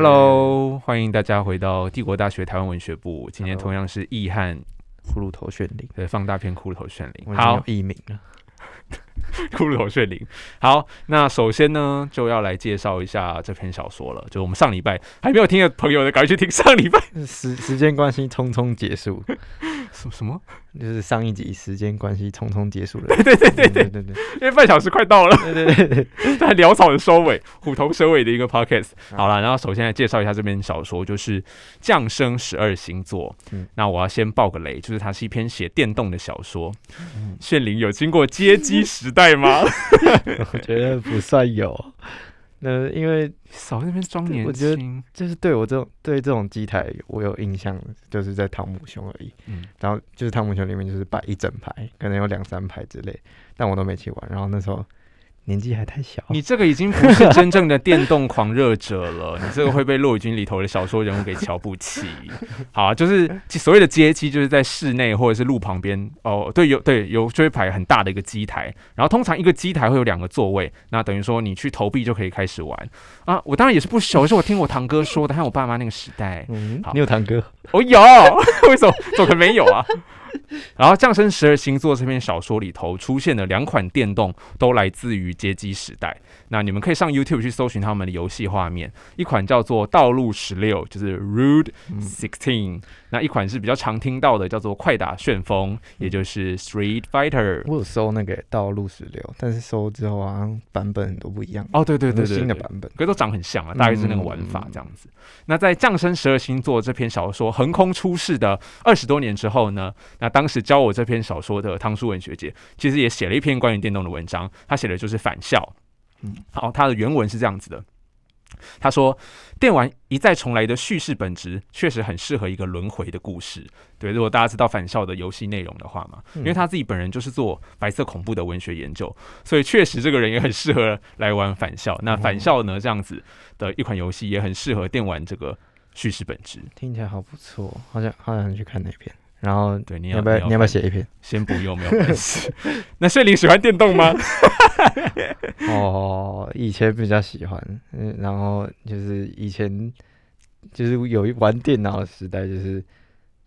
Hello，欢迎大家回到帝国大学台湾文学部。今天同样是易汉骷髅头炫灵，对，放大片骷髅头炫灵。好，艺名了，骷髅头炫灵。好，那首先呢，就要来介绍一下这篇小说了。就我们上礼拜还没有听的朋友呢，赶快去听上礼拜。时时间关系，匆匆结束。什什么？就是上一集时间关系匆匆结束了。对对对对对对因为半小时快到了。对对对对，在潦草的收尾，虎头蛇尾的一个 podcast。好了，然后首先来介绍一下这篇小说，就是《降生十二星座》。嗯，那我要先爆个雷，就是它是一篇写电动的小说。炫灵有经过街机时代吗？我觉得不算有。那因为少那边装年轻，我觉得就是对我这种对这种机台我有印象，就是在汤姆熊而已。嗯，然后就是汤姆熊里面就是摆一整排，可能有两三排之类，但我都没去玩。然后那时候。年纪还太小，你这个已经不是真正的电动狂热者了，你这个会被《洛雨君》里头的小说人物给瞧不起。好啊，就是所谓的街机，就是在室内或者是路旁边哦，对，有对有就会排很大的一个机台，然后通常一个机台会有两个座位，那等于说你去投币就可以开始玩啊。我当然也是不熟，是我听我堂哥说的，还有我爸妈那个时代。嗯，你有堂哥？我 有，为什么？怎么可能没有啊？然后《降生十二星座》这篇小说里头出现的两款电动，都来自于街机时代。那你们可以上 YouTube 去搜寻他们的游戏画面，一款叫做《道路十六》，就是 Route Sixteen。那一款是比较常听到的，叫做《快打旋风》，也就是 Street Fighter。我有搜那个《道路十六》，但是搜之后好像，版本很多不一样。哦，对对对对，新的版本，可都长很像啊，大概是那个玩法这样子。那在《降生十二星座》这篇小说横空出世的二十多年之后呢，那当时教我这篇小说的汤书文学姐，其实也写了一篇关于电动的文章，她写的就是返校。嗯，好，她的原文是这样子的。他说：“电玩一再重来的叙事本质，确实很适合一个轮回的故事。对，如果大家知道返校的游戏内容的话嘛，因为他自己本人就是做白色恐怖的文学研究，所以确实这个人也很适合来玩返校。那返校呢，这样子的一款游戏也很适合电玩这个叙事本质。听起来好不错，好想好想去看那篇。”然后，对，你要不要你要不要写一篇？先不用，没有关系。那睡林喜欢电动吗？哦，以前比较喜欢，嗯，然后就是以前就是有一玩电脑的时代，就是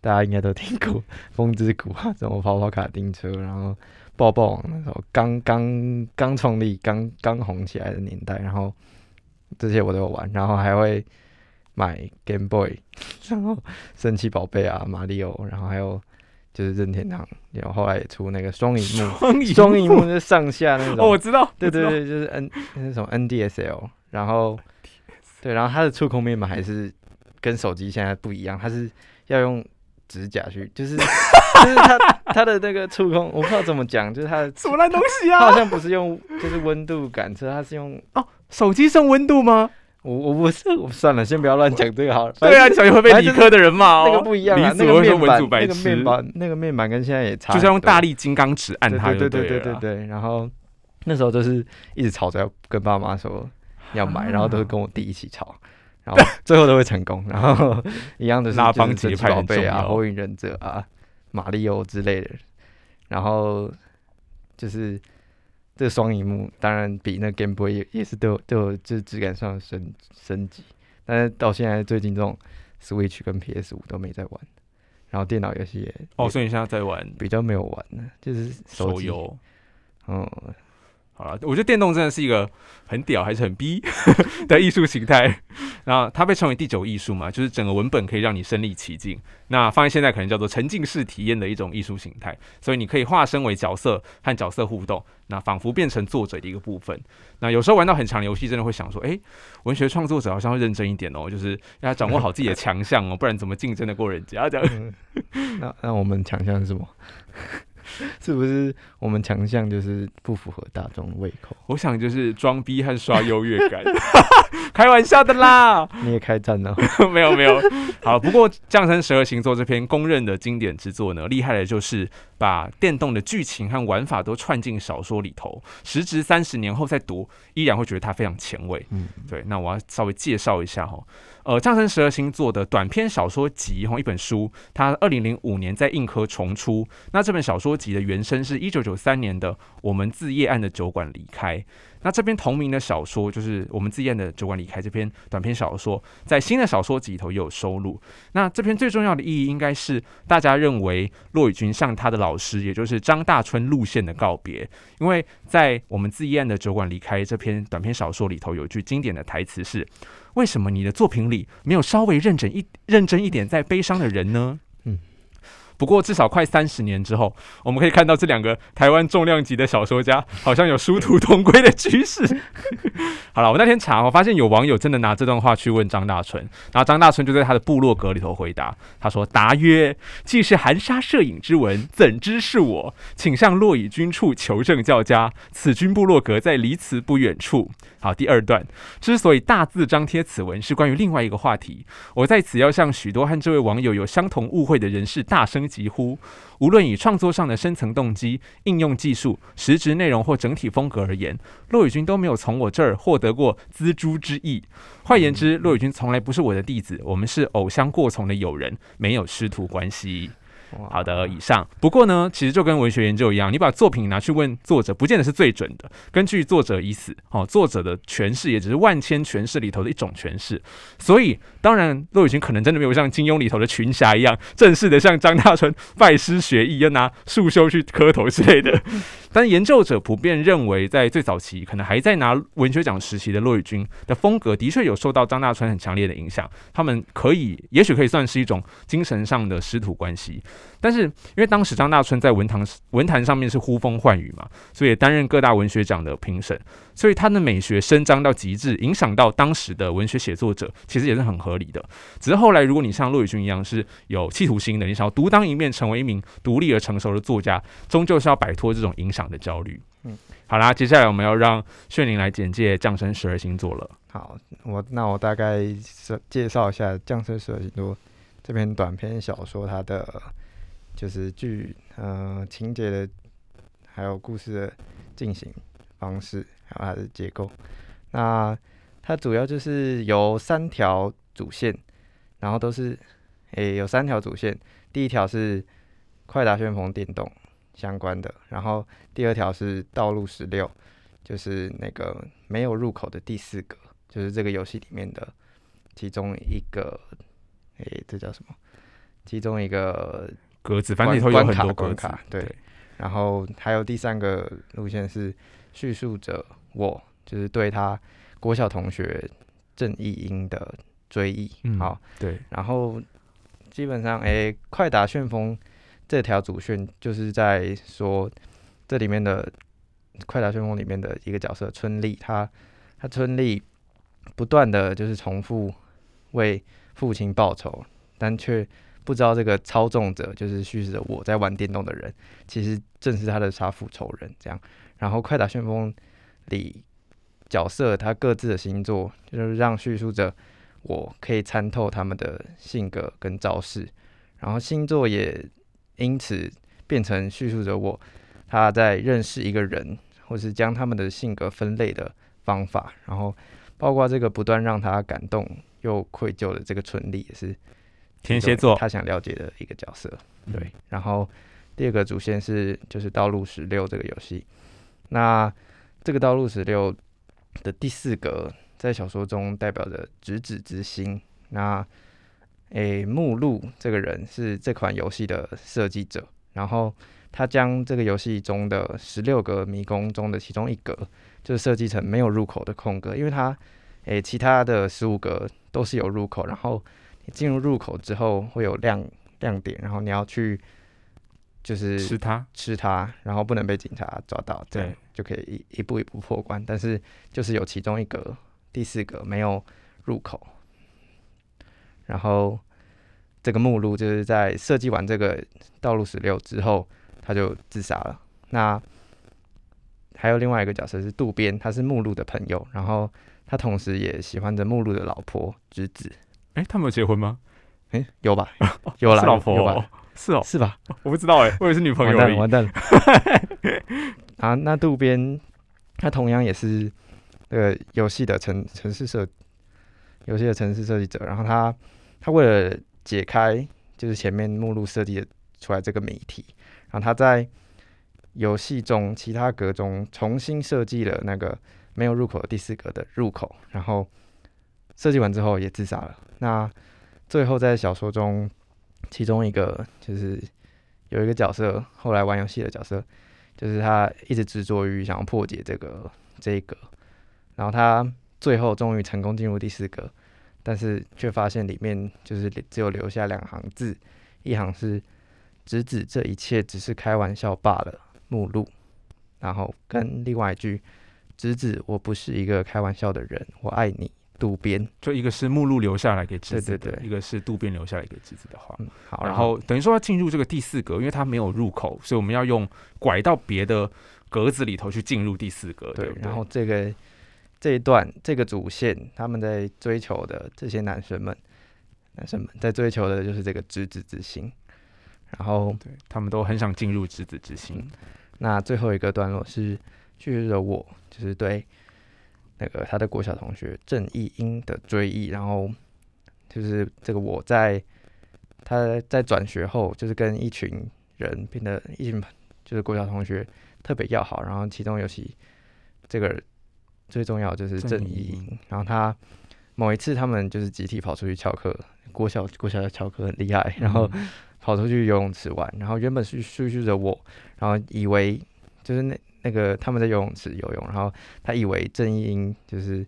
大家应该都听过《风之谷》啊，什么跑跑卡丁车，然后抱抱网那时候刚刚刚创立、刚刚红起来的年代，然后这些我都有玩，然后还会。买 Game Boy，然后神奇宝贝啊，马里奥，然后还有就是任天堂，然后后来也出那个双荧幕，双荧幕是上下那种。哦，我知道，对对对，就是 N 那种 NDSL，然后对，然后它的触控面板还是跟手机现在不一样，它是要用指甲去，就是 就是它它的那个触控，我不知道怎么讲，就是它什么烂东西啊？它好像不是用就是温度感测，它是用哦，手机上温度吗？我我不是，我算了，先不要乱讲这个好了。对啊，你小心会被理科的人骂哦。那个不一样啊，那个面板，那个面板，那个面板跟现在也差。就是用大力金刚尺按它，对对对对对对。然后那时候就是一直吵着要跟爸妈说要买，然后都是跟我弟一起吵，然后 最后都会成功。然后 一样的是方节宝贝啊、火影忍者啊、马里奥之类的。然后就是。这双荧幕当然比那 Game Boy 也也是都有都有就质感上的升升级，但是到现在最近这种 Switch 跟 PS 五都没在玩，然后电脑游戏也哦，所以你现在在玩比较没有玩呢，就是手游，嗯。好了，我觉得电动真的是一个很屌还是很逼 的艺术形态。然后它被称为第九艺术嘛，就是整个文本可以让你身临其境。那放在现在可能叫做沉浸式体验的一种艺术形态。所以你可以化身为角色和角色互动，那仿佛变成作者的一个部分。那有时候玩到很长的游戏，真的会想说，哎，文学创作者好像会认真一点哦，就是要掌握好自己的强项哦，不然怎么竞争得过人家？这样。那那我们强项是什么？是不是我们强项就是不符合大众胃口？我想就是装逼和刷优越感，开玩笑的啦。你也开战了？没有没有。好，不过《降生十二星座》这篇公认的经典之作呢，厉害的就是把电动的剧情和玩法都串进小说里头，时值三十年后再读，依然会觉得它非常前卫。嗯，对。那我要稍微介绍一下哈。呃，降生十二星座的短篇小说集，哈，一本书，它二零零五年在硬科重出。那这本小说集的原声是一九九三年的《我们自夜暗的酒馆离开》。那这篇同名的小说，就是我们自夜暗的酒馆离开这篇短篇小说，在新的小说集里头也有收录。那这篇最重要的意义，应该是大家认为骆以军向他的老师，也就是张大春路线的告别。因为在我们自夜暗的酒馆离开这篇短篇小说里头，有一句经典的台词是：为什么你的作品里没有稍微认真一认真一点在悲伤的人呢？不过，至少快三十年之后，我们可以看到这两个台湾重量级的小说家好像有殊途同归的趋势。好了，我那天查，我发现有网友真的拿这段话去问张大春，然后张大春就在他的部落格里头回答，他说：“答曰：既是含沙射影之文，怎知是我？请向洛以军处求证较佳。此君部落格在离此不远处。”好，第二段，之所以大字张贴此文，是关于另外一个话题。我在此要向许多和这位网友有相同误会的人士大声疾呼：无论以创作上的深层动机、应用技术、实质内容或整体风格而言，骆宇君都没有从我这儿获得过锱铢之意。换言之，骆宇君从来不是我的弟子，我们是偶像过从的友人，没有师徒关系。好的，以上。不过呢，其实就跟文学研究一样，你把作品拿去问作者，不见得是最准的。根据作者已死，哦，作者的诠释也只是万千诠释里头的一种诠释。所以，当然，骆雨晴可能真的没有像金庸里头的群侠一样，正式的像张大春 拜师学艺，要拿束修去磕头之类的。但研究者普遍认为，在最早期，可能还在拿文学奖时期的骆雨军的风格，的确有受到张大春很强烈的影响。他们可以，也许可以算是一种精神上的师徒关系。但是，因为当时张大春在文坛文坛上面是呼风唤雨嘛，所以担任各大文学奖的评审，所以他的美学伸张到极致，影响到当时的文学写作者，其实也是很合理的。只是后来，如果你像骆宇军一样是有企图心的，你想要独当一面，成为一名独立而成熟的作家，终究是要摆脱这种影响的焦虑。嗯，好啦，接下来我们要让炫灵来简介降生十二星座了。好，我那我大概介绍一下降生十二星座这篇短篇小说，它的。就是剧，呃，情节的，还有故事的进行方式，还有它的结构。那它主要就是由三条主线，然后都是，诶，有三条主线。第一条是快打旋风电动相关的，然后第二条是道路十六，就是那个没有入口的第四格，就是这个游戏里面的其中一个，诶，这叫什么？其中一个。格子，反正里头有很多关卡，对。然后还有第三个路线是叙述者，我就是对他国小同学郑义英的追忆。好，对。然后基本上，诶，快打旋风这条主线就是在说这里面的快打旋风里面的一个角色春丽，他他春丽不断的就是重复为父亲报仇，但却。不知道这个操纵者就是叙事者，我在玩电动的人，其实正是他的杀父仇人。这样，然后《快打旋风》里角色他各自的星座，就是让叙述者我可以参透他们的性格跟招式，然后星座也因此变成叙述者我他在认识一个人，或是将他们的性格分类的方法，然后包括这个不断让他感动又愧疚的这个春丽也是。天蝎座，他想了解的一个角色，对。然后第二个主线是就是道路十六这个游戏，那这个道路十六的第四格在小说中代表着直指之心。那诶，目录这个人是这款游戏的设计者，然后他将这个游戏中的十六个迷宫中的其中一格，就是设计成没有入口的空格，因为它诶其他的十五格都是有入口，然后。你进入入口之后会有亮亮点，然后你要去就是吃它，吃它，然后不能被警察抓到，这样就可以一一步一步破关。但是就是有其中一格第四格没有入口，然后这个目录就是在设计完这个道路十六之后，他就自杀了。那还有另外一个角色是渡边，他是目录的朋友，然后他同时也喜欢着目录的老婆之子。哎，他们有结婚吗？哎，有吧，有啦是老婆，是哦，是吧？我不知道哎，我以为是女朋友。完蛋，完蛋。啊，那渡边他同样也是那个游戏的城城市设游戏的城市设计者，然后他他为了解开就是前面目录设计出来这个谜题，然后他在游戏中其他格中重新设计了那个没有入口的第四格的入口，然后设计完之后也自杀了。那最后在小说中，其中一个就是有一个角色，后来玩游戏的角色，就是他一直执着于想要破解这个这一格，然后他最后终于成功进入第四格，但是却发现里面就是只有留下两行字，一行是“直指这一切只是开玩笑罢了”。目录，然后跟另外一句“直子，我不是一个开玩笑的人，我爱你”。渡边，就一个是目录留下来给直子的，一个是渡边留下来给直子的话。好，然后等于说要进入这个第四格，因为它没有入口，所以我们要用拐到别的格子里头去进入第四格。对，然后这个这一段这个主线，他们在追求的这些男生们，男生们在追求的就是这个执子之心。然后，对他们都很想进入执子之心。那最后一个段落是叙述着我，就是对那个他的国小同学郑义英的追忆，然后就是这个我在他在转学后，就是跟一群人变得一群就是国小同学特别要好，然后其中尤其这个最重要就是郑义英，然后他某一次他们就是集体跑出去翘课，郭小郭小的翘课很厉害，然后。跑出去游泳池玩，然后原本是叙述着我，然后以为就是那那个他们在游泳池游泳，然后他以为郑英就是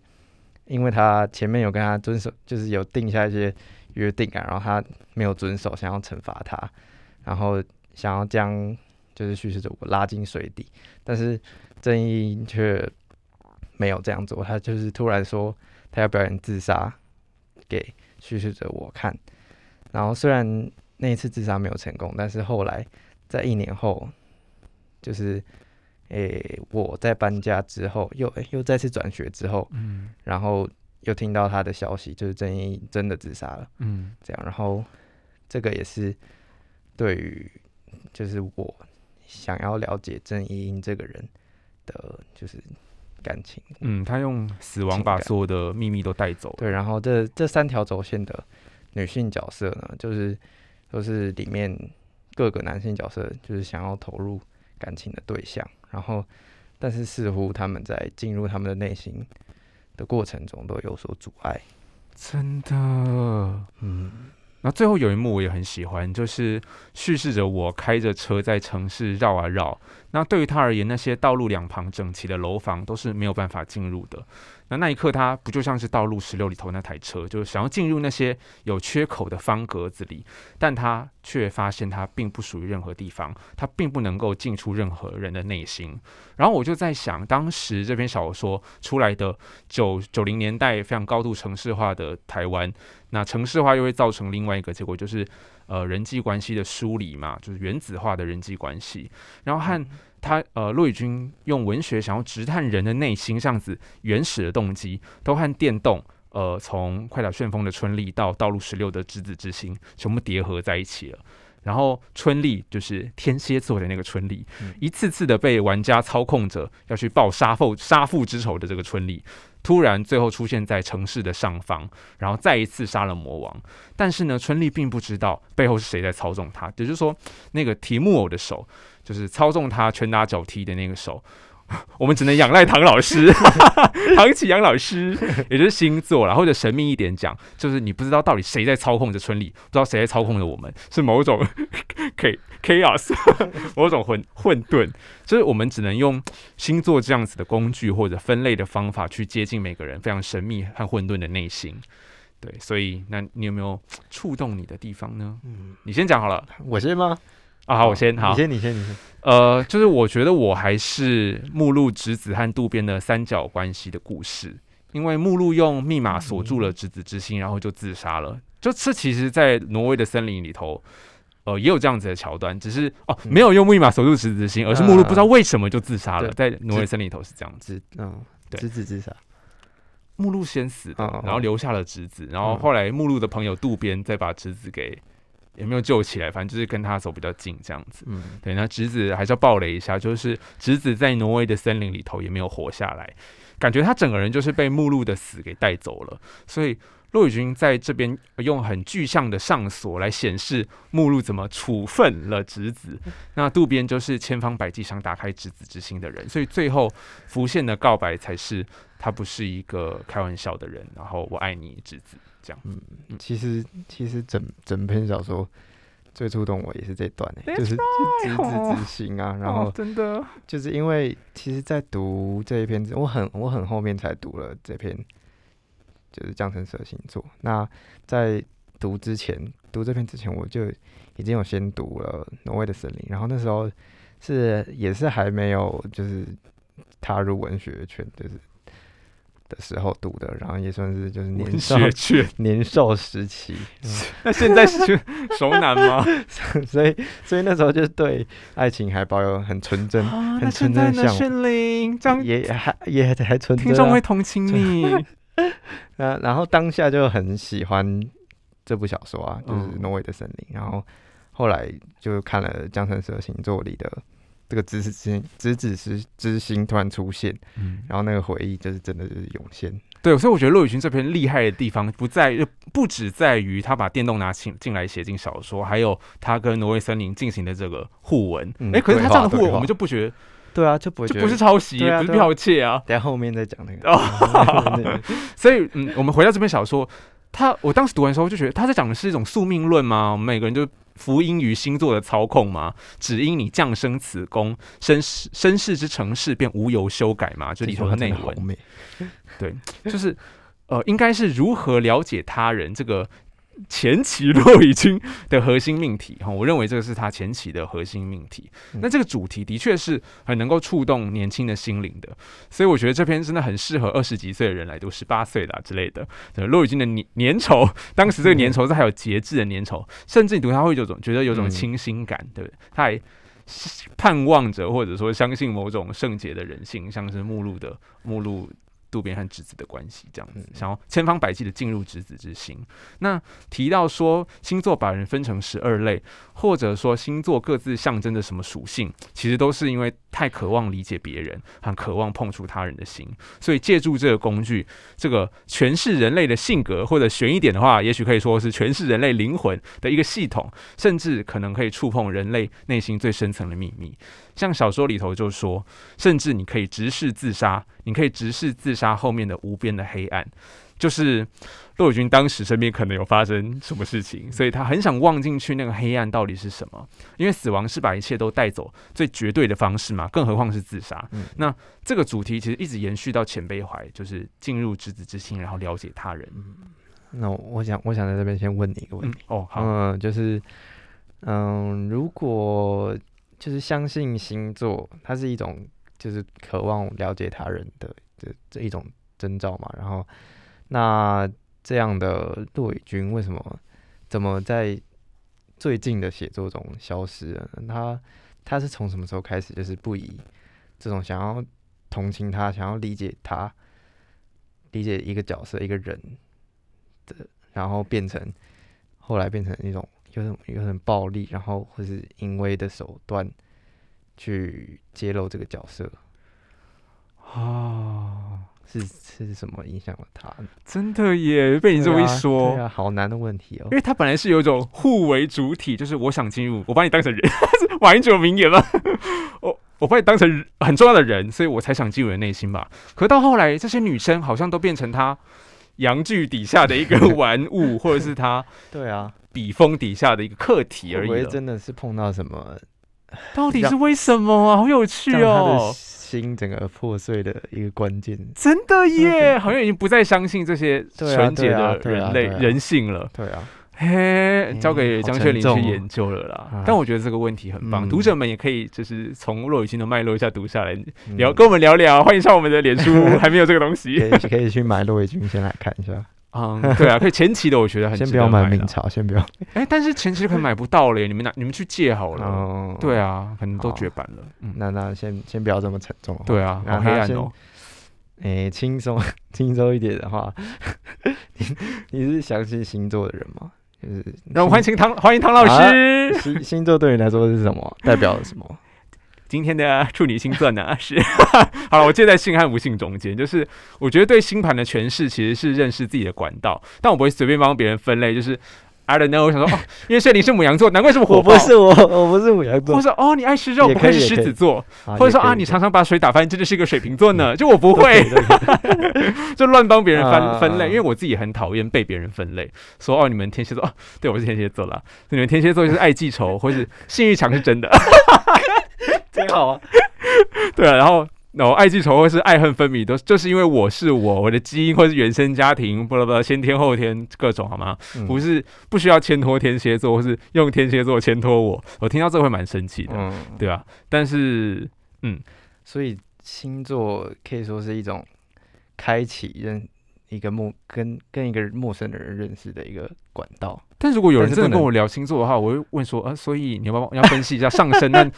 因为他前面有跟他遵守，就是有定下一些约定啊，然后他没有遵守，想要惩罚他，然后想要将就是叙述着我拉进水底，但是郑英却没有这样做，他就是突然说他要表演自杀给叙事者我看，然后虽然。那一次自杀没有成功，但是后来在一年后，就是诶我在搬家之后，又又再次转学之后，嗯，然后又听到他的消息，就是郑英真的自杀了，嗯，这样，然后这个也是对于就是我想要了解郑英这个人的，就是感情，嗯，他用死亡把所有的秘密都带走，对，然后这这三条轴线的女性角色呢，就是。都是里面各个男性角色就是想要投入感情的对象，然后但是似乎他们在进入他们的内心的过程中都有所阻碍，真的，嗯。那最后有一幕我也很喜欢，就是叙事着我开着车在城市绕啊绕。那对于他而言，那些道路两旁整齐的楼房都是没有办法进入的。那那一刻，他不就像是道路十六里头那台车，就是想要进入那些有缺口的方格子里，但他却发现他并不属于任何地方，他并不能够进出任何人的内心。然后我就在想，当时这篇小说出来的九九零年代非常高度城市化的台湾，那城市化又会造成另外一个结果，就是呃人际关系的疏离嘛，就是原子化的人际关系，然后和。他呃，骆以军用文学想要直探人的内心，这样子原始的动机，都和电动呃，从快打旋风的春丽到道路十六的执子之心，全部叠合在一起了。然后春丽就是天蝎座的那个春丽，一次次的被玩家操控着要去报杀父杀父之仇的这个春丽，突然最后出现在城市的上方，然后再一次杀了魔王。但是呢，春丽并不知道背后是谁在操纵他，也就是说，那个提木偶的手。就是操纵他拳打脚踢的那个手，我们只能仰赖唐老师，唐启阳老师，也就是星座啦，或者神秘一点讲，就是你不知道到底谁在操控着春丽，不知道谁在操控着我们，是某种 K chaos，某种混混沌，就是我们只能用星座这样子的工具或者分类的方法去接近每个人非常神秘和混沌的内心。对，所以那你有没有触动你的地方呢？嗯，你先讲好了，我先吗？啊，好，我先好，你先，你先，你先。呃，就是我觉得我还是目录侄子和渡边的三角关系的故事，因为目录用密码锁住了侄子之心，然后就自杀了。就这其实，在挪威的森林里头，呃，也有这样子的桥段，只是哦，没有用密码锁住侄子之心，而是目录不知道为什么就自杀了。在挪威森林里头是这样子，嗯，对，直子自杀，目录先死的，然后留下了侄子，然后后来目录的朋友渡边再把侄子给。也没有救起来，反正就是跟他走比较近这样子。嗯，对，那侄子还是要暴雷一下，就是侄子在挪威的森林里头也没有活下来，感觉他整个人就是被目录的死给带走了。所以骆宇君在这边用很具象的上锁来显示目录怎么处分了侄子，那渡边就是千方百计想打开侄子之心的人，所以最后浮现的告白才是他不是一个开玩笑的人，然后我爱你侄子嗯，其实其实整整篇小说最触动我也是这段、欸，就是就直子之心啊，然后哦真的，就是因为其实，在读这一篇之，我很我很后面才读了这篇，就是降生蛇星座。那在读之前，读这篇之前，我就已经有先读了《挪威的森林》，然后那时候是也是还没有就是踏入文学圈，就是的时候读的，然后也算是就是年少，年少时期，那现在是 熟男吗？所以所以那时候就对爱情还保有很纯真，啊，很纯真的向炫灵这样也还也还纯真、啊。听众会同情你。那然后当下就很喜欢这部小说啊，就是嗯《挪威的森林》，然后后来就看了江城蛇星座里的这个直子之心，直子之之心突然出现，嗯，然后那个回忆就是真的就是涌现。对，所以我觉得骆宇勋这篇厉害的地方不在，就不只在于他把电动拿进进来写进小说，还有他跟挪威森林进行的这个互文。哎、嗯可是他对这样的互文，我们就不觉得，对啊，就不会就不是抄袭，不是对啊对啊剽窃啊。等下后面再讲那个。哦 所以，嗯，我们回到这篇小说，他我当时读完的时候就觉得他在讲的是一种宿命论吗？我们每个人就福音于星座的操控吗？只因你降生此宫，身世身世之城市便无由修改嘛？就里头的内文对，就是呃，应该是如何了解他人这个前期骆已经的核心命题 哈，我认为这个是他前期的核心命题。嗯那这个主题的确是很能够触动年轻的心灵的，所以我觉得这篇真的很适合二十几岁的人来读，十八岁的、啊、之类的。对骆以军的粘粘稠，当时这个粘稠是还有节制的粘稠，甚至你读他会有种觉得有种嗯清新感，对不对？他还盼望着或者说相信某种圣洁的人性，像是目录的目录渡边和直子的关系这样子，嗯想要千方百计的进入直子之心。那提到说星座把人分成十二类，或者说星座各自象征着什么属性，其实都是因为太渴望理解别人，很渴望碰触他人的心，所以借助这个工具，这个诠释人类的性格，或者悬一点的话，也许可以说是诠释人类灵魂的一个系统，甚至可能可以触碰人类内心最深层的秘密。像小说里头就说，甚至你可以直视自杀，你可以直视自杀后面的无边的黑暗，就是骆宇军当时身边可能有发生什么事情，所以他很想望进去那个黑暗到底是什么，因为死亡是把一切都带走最绝对的方式嘛，更何况是自杀。嗯那这个主题其实一直延续到前辈怀，就是进入执子之心，然后了解他人。那我我想我想在这边先问你一个问题，，嗯哦，好，嗯，就是嗯，如果就是相信星座，它是一种就是渴望了解他人的这这一种征兆嘛，然后那这样的骆伟军为什么怎么在最近的写作中消失了？他他是从什么时候开始就是不以这种想要同情他、想要理解他、理解一个角色、一个人的，然后变成后来变成一种有点有点暴力，然后或是淫威的手段去揭露这个角色，哦，是是什么影响了他呢？真的耶，被你这么一对啊说，好难的问题哦因。为他本来是有一种互为主体，就是我想进入，我把你当成人，是 马英九名言吗？我我把你当成很重要的人，所以我才想进入你的内心吧。可到后来，这些女生好像都变成他阳具底下的一个 玩物，或者是他对啊，笔锋底下的一个课题而已了。真的是碰到什么到底是为什么啊？好有趣哦！心整个破碎的一个关键？真的耶，好像已经不再相信这些纯洁的人类人性了。对啊，嘿，交给江雪玲去研究了啦。啊但我觉得这个问题很棒，嗯读者们也可以就是从骆雨欣的脉络一下读下来，嗯聊、跟我们聊聊。欢迎上我们的脸书，还没有这个东西。可以可以去买骆以军先来看一下，嗯，对啊，可以前期的我觉得很先不要买。明朝，先不要。哎、但是前期可能买不到了耶，你们拿你们去借好了。哦，对啊，可能都绝版了。嗯，那那先先不要这么沉重。对啊，好黑暗哦。哎，轻松轻松一点的话，你你是相信星座的人吗？就是让我欢迎唐欢迎唐老啊师。星星座对你来说是什么？代表了什么？今天的处女星座呢？是。好了，我介在信和不信中间，就是我觉得对星盘的诠释其实是认识自己的管道，但我不会随便帮别人分类，就是 I don't know，我想说哦，因为谢你是母羊座，难怪这么火爆。我不是我，我不是母羊座。或者。说哦，你爱吃肉，也不愧是狮子座，啊或者说啊，你常常把水打翻，真的是一个水瓶座呢。就我不会，就乱帮别人分啊。分类，因为我自己很讨厌被别人分类，说哦，你们天蝎座，哦，对我是天蝎座啦，你们天蝎座就是爱记仇，或是性欲强是真的，挺好啊。对啊，然后。然后爱记仇或是爱恨分明，都就是因为我是我，我的基因或是原生家庭，不不不，先天后天各种好吗？嗯不是不需要牵拖天蝎座，或是用天蝎座牵拖我，我听到这会蛮生气的，嗯，对啊。但是嗯所以星座可以说是一种开启认一个陌跟跟一个陌生的人认识的一个管道。但如果有人真的跟我聊星座的话，我会问说，啊，所以你要不要要分析一下上升？那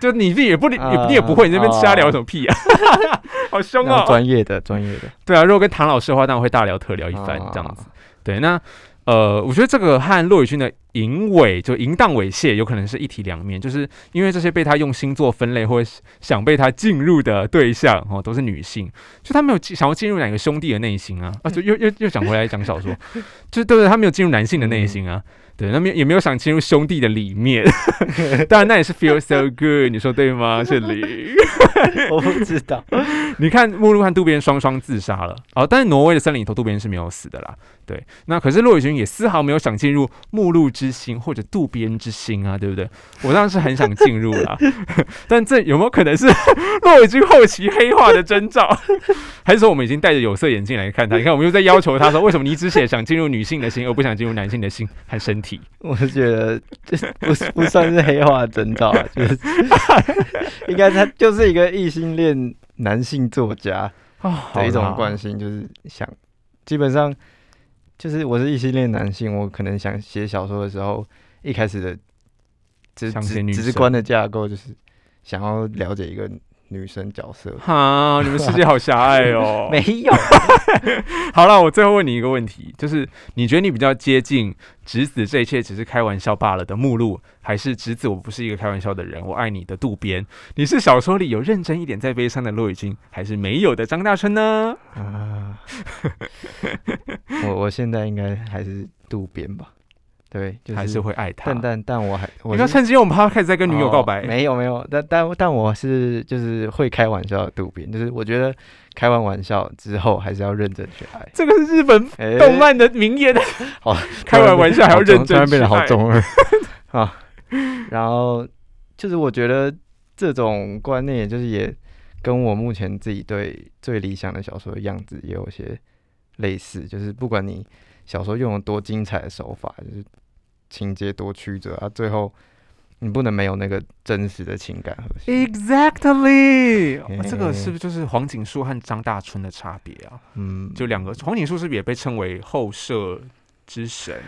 就你自己也不你也你也不会，你那边瞎聊什么屁啊？好凶哦！专业的专业的，对啊，如果跟唐老师的话，当然会大聊特聊一番啊这样子。对，那呃，我觉得这个和骆宇君的淫猥就淫荡猥亵有可能是一体两面，就是因为这些被他用星座分类或者想被他进入的对象哦，都是女性，就他没有进想要进入哪个兄弟的内心啊，啊，就又又又讲回来讲小说，就是对不对？他没有进入男性的内心啊。对，那没有也没有想进入兄弟的里面，当然那也是 feel so good，你说对吗？这里，我不知道。你看目录和渡边双双自杀了哦，但是挪威的森林里头渡边是没有死的啦。对，那可是骆宇君也丝毫没有想进入目录之心或者渡边之心啊，对不对？我当时是很想进入啦，但这有没有可能是骆宇君后期黑化的征兆？还是说我们已经戴着有色眼镜来看他？你看，我们又在要求他说，为什么你只写想进入女性的心，而不想进入男性的心和身体？我是觉得这不是不算是黑化征兆啊，就是 应该他就是一个异性恋男性作家啊，的一种惯性，就是想基本上就是我是异性恋男性，我可能想写小说的时候，一开始的直直直观的架构就是想要了解一个女生角色。哈，你们世界好狭隘哦。没有，好了，我最后问你一个问题，就是你觉得你比较接近直子这一切只是开玩笑罢了的目录，还是直子我不是一个开玩笑的人，我爱你的渡边？你是小说里有认真一点在悲伤的骆以军，还是没有的张大春呢？啊，我我现在应该还是渡边吧，对，就是还是会爱他？但但但我还我要是趁机我们 p 开始在跟女友告哦白。没有没有，但但但我是就是会开玩笑的渡边，就是我觉得开完玩笑之后还是要认真去爱。这个是日本哎动漫的名言，好，开完玩笑还要认真突然变得好中二 啊。然后就是我觉得这种观念，就是也跟我目前自己对最理想的小说的样子也有些类似，就是不管你小说用了多精彩的手法，就是情节多曲折啊，最后你不能没有那个真实的情感核心。Exactly，、哦这个是不是就是黄景树和张大春的差别啊？嗯，就两个，黄景树是不是也被称为后设之神？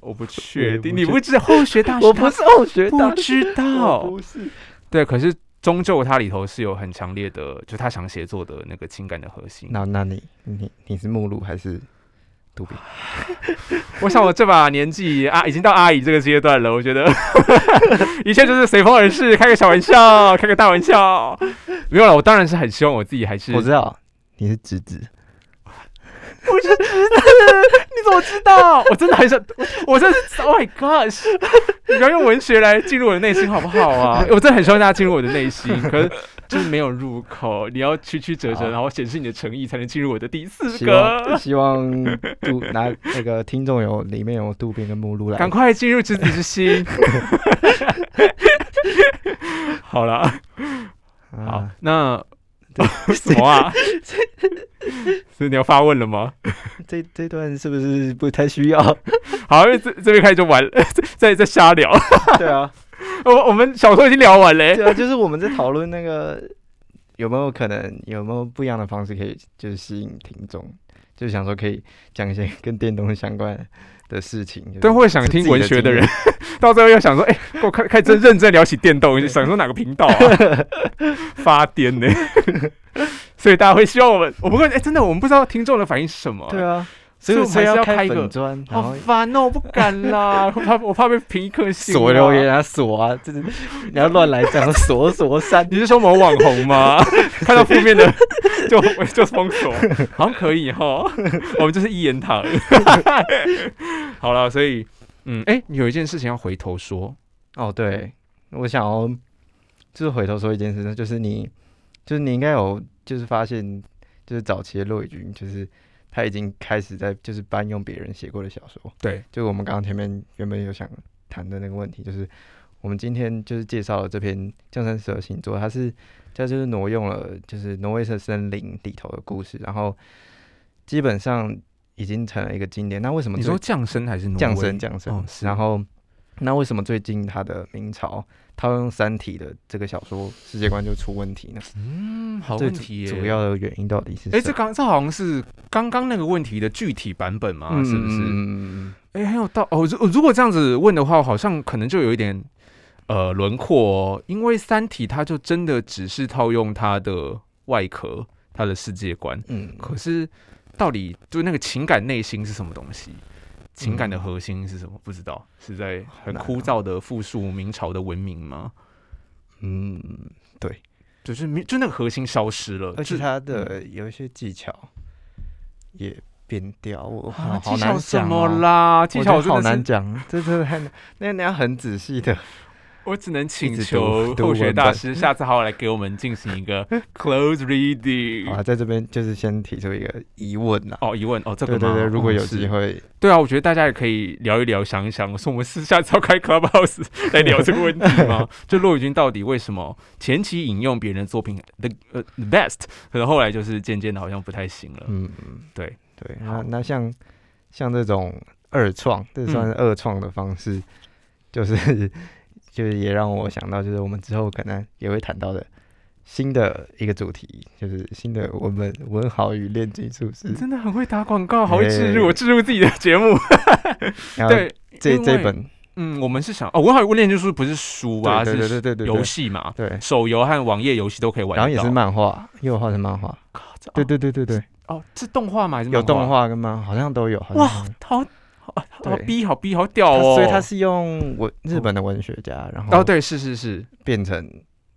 我不 确定，你不知道后学大 师，我不是后学不大知 道，不是。对，可是终究它里头是有很强烈的，就他想写作的那个情感的核心。那那你你你是目录还是 我想我这把年纪啊，已经到阿姨这个阶段了，我觉得 一切就是随风而逝，开个小玩笑，开个大玩笑。没有了，我当然是很希望我自己还是我知道你是侄子，我是侄子，你怎么知道？我真的很想，我真的是，Oh my gosh！你不要用文学来进入我的内心好不好啊？我真的很希望大家进入我的内心，可是就是没有入口，你要曲曲折折，然后显示你的诚意，才能进入我的第四希望个。希望杜拿那个听众有里面有杜宾跟目录来赶快进入执子之心。好了，好啊，，那 什么啊？所以你要发问了吗？这这段是不是不太需要？好，因为这这边开始就完了，再再瞎聊。对啊，我我们小说已经聊完嘞、对啊，就是我们在讨论那个有没有可能有没有不一样的方式可以就是吸引听众，就是想说可以讲一些跟电动相关的事情，就是都会想听文学的人，到最后又想说，哎、给我开开真认真聊起电动，想说哪个频道啊？发癫呢、所以大家会希望我们，我不过哎、真的我们不知道听众的反应是什么、对啊，所以我们要开要开一个粉砖，好后烦哦，我不敢啦，我怕我怕被评一颗星。锁留言。啊锁啊，这是你要乱来这样 锁锁删。你是说某网红吗？看到负面的就就封锁，好像可以哈。我们就是一言堂。好了，所以嗯，哎、有一件事情要回头说，哦，对，我想要就是回头说一件事情，就是你就是你应该有就是发现，就是早期的骆以军，就是他已经开始在就是搬用别人写过的小说。对，就我们刚刚前面原本有想谈的那个问题，就是我们今天就是介绍了这篇《降生十二星座》，它是它就是挪用了就是挪威的森林里头的故事，然后基本上已经成了一个经典。那为什么你说降生还是挪威降生降生？然后那为什么最近他的明朝套用《三体》的这个小说世界观就出问题呢？嗯，好问题耶。主要的原因到底是哎、什么？这刚这好像是刚刚那个问题的具体版本嘛，嗯是不是？嗯嗯嗯哎、很有道哦。如如果这样子问的话，好像可能就有一点呃轮廓哦，因为《三体》它就真的只是套用它的外壳、它的世界观，嗯，可是到底就那个情感内心是什么东西？情感的核心是什么？不知道，是在很枯燥的复述明朝的文明吗？嗯，对就是明就那个核心消失了，就而且他的有一些技巧也变掉，我啊，好技巧难讲什么哦啦？技巧好难讲，这真的太难，那你要很仔细的。我只能请求后学大师下次好好来给我们进行一个 close reading。啊，在这边就是先提出一个疑问啊。哦，疑问哦，这个吗对对对，如果有机会，对啊，我觉得大家也可以聊一聊，想一想，说我们私下召开 Clubhouse 来聊这个问题吗？就骆宇军到底为什么前期引用别人的作品 the 呃 the best，可是后来就是渐渐的好像不太行了。嗯嗯，对对，好那那像像这种二创，这算是二创的方式，就是就是也让我想到，就是我们之后可能也会谈到的新的一个主题，就是新的我们文豪与炼金术士。真的很会打广告，好会植入，哎我置入自己的节目。对，这这本，嗯，我们是想哦，文豪与炼金术不是书啊，对对对是对对对游戏嘛，对，手游和网页游戏都可以玩。然后也是漫画，也有画成漫画。对哦对对对对，哦，是动画吗？还是有动？画跟漫画好像都有。哇好像，好逼，好逼，好屌哦！所以他是用文日本的文学家，然后哦，对，是是是，变成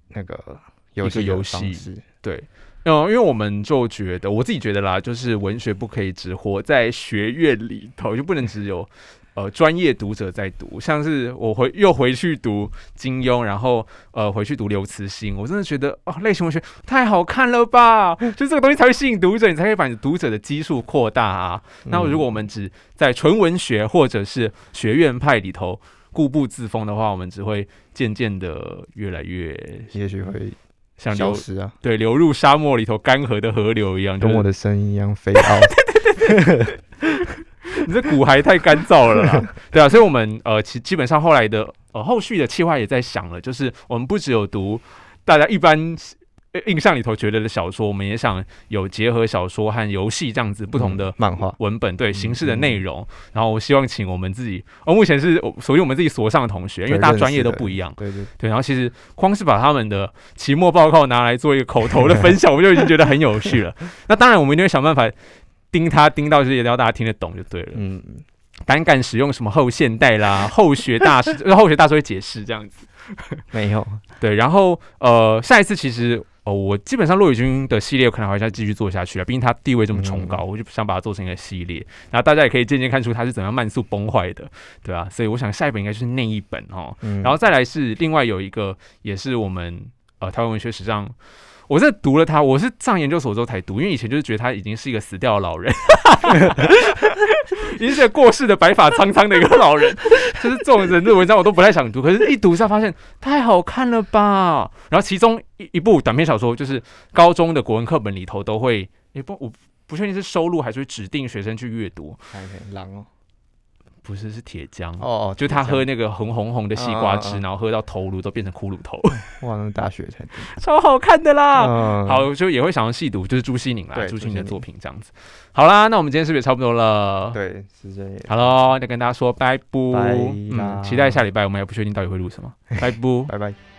那个游戏游戏对。嗯，因为我们就觉得，我自己觉得啦，就是文学不可以只活在学院里头，就不能只有呃专业读者在读。像是我回又回去读金庸，然后呃回去读刘慈欣，我真的觉得哦，类型文学太好看了吧！就这个东西才会吸引读者，你才可以把你读者的基数扩大啊。那如果我们只在纯文学或者是学院派里头固步自封的话，我们只会渐渐的越来越也许会像流消失啊，对流入沙漠里头干涸的河流一样。跟我的声音一样飞傲。你这骨骸太干燥了啦，对啊，所以我们呃其基本上后来的呃后续的计划也在想了，就是我们不只有读大家一般。呃印象里头觉得的小说，我们也想有结合小说和游戏这样子不同的嗯漫画，文本对嗯形式的内容，然后我希望请我们自己，哦，目前是我属于我们自己所上的同学，因为大家专业都不一样，对对，对，然后其实光是把他们的期末报告拿来做一个口头的分享，我就已经觉得很有趣了。那当然，我们一定会想办法盯他盯到，就是也要大家听得懂就对了。嗯，胆敢使用什么后现代啦、后学大师，后学大师会解释这样子。没有，对，然后呃，下一次其实哦，我基本上骆宇军的系列可能还会再继续做下去了，毕竟他地位这么崇高，嗯我就想把它做成一个系列，然后大家也可以渐渐看出他是怎样慢速崩坏的，对啊，所以我想下一本应该就是那一本哦，嗯，然后再来是另外有一个也是我们呃台湾文学史上。我是读了他，我是上研究所之后才读，因为以前就是觉得他已经是一个死掉的老人，已经是个过世的白发苍苍的一个老人，就是这种人的文章我都不太想读，可是一读下发现太好看了吧。然后其中一一部短篇小说，就是高中的国文课本里头都会，也不我不确定是收录还是指定学生去阅读，还可以狼哦，不是是铁浆。哦哦，就他喝那个红红红的西瓜汁，然后喝到头颅都变成骷髅头，哇，那大学才，超好看的啦。嗯，好，就也会想要细读，就是朱西宁啦，朱西宁的作品这样子。好啦，那我们今天是不是也差不多了？，对，时间也好喽，再跟大家说拜拜，嗯，期待下礼拜，我们也不确定到底会录什么，拜拜。拜拜。